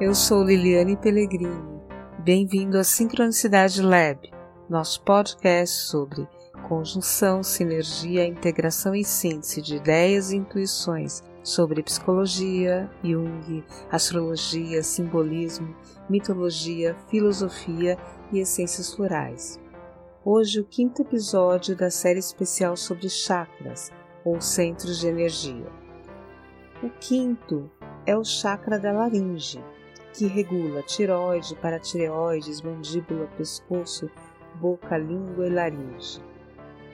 Eu sou Liliane Pellegrini. Bem-vindo à Sincronicidade Lab, nosso podcast sobre conjunção, sinergia, integração e síntese de ideias e intuições sobre psicologia, Jung, astrologia, simbolismo, mitologia, filosofia e essências florais. Hoje, o quinto episódio da série especial sobre chakras, ou centros de energia. O quinto é o chakra da laringe, que regula tiroide, paratireoides, mandíbula, pescoço, boca, língua e laringe.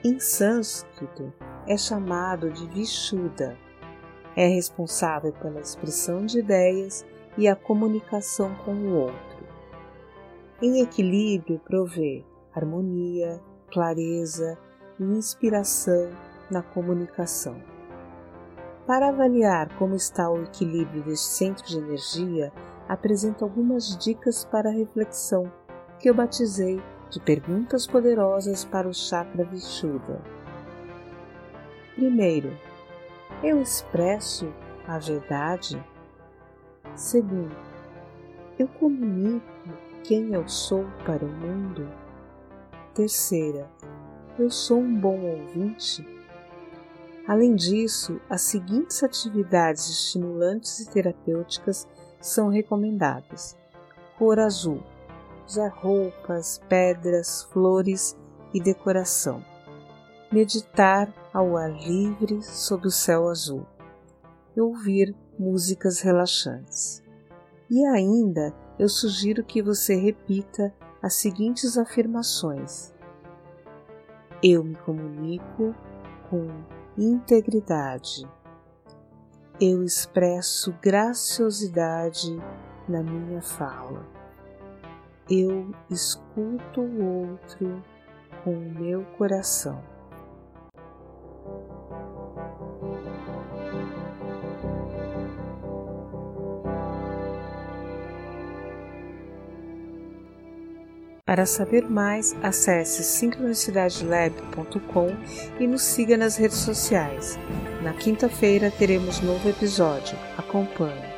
Em sânscrito, é chamado de Vishuddha. É responsável pela expressão de ideias e a comunicação com o outro. Em equilíbrio, provê harmonia, clareza e inspiração na comunicação. Para avaliar como está o equilíbrio deste centro de energia, apresento algumas dicas para reflexão que eu batizei de perguntas poderosas para o chakra Vishuddha. Primeiro, eu expresso a verdade? Segundo, eu comunico quem eu sou para o mundo? Terceira, eu sou um bom ouvinte? Além disso, as seguintes atividades estimulantes e terapêuticas são recomendadas: cor azul, usar roupas, pedras, flores e decoração. Meditar ao ar livre sob o céu azul e ouvir músicas relaxantes. E ainda eu sugiro que você repita as seguintes afirmações: Eu me comunico com integridade. Eu expresso graciosidade na minha fala. Eu escuto o outro com o meu coração. Para saber mais, acesse sincronicidadelab.com e nos siga nas redes sociais. Na quinta-feira teremos novo episódio. Acompanhe.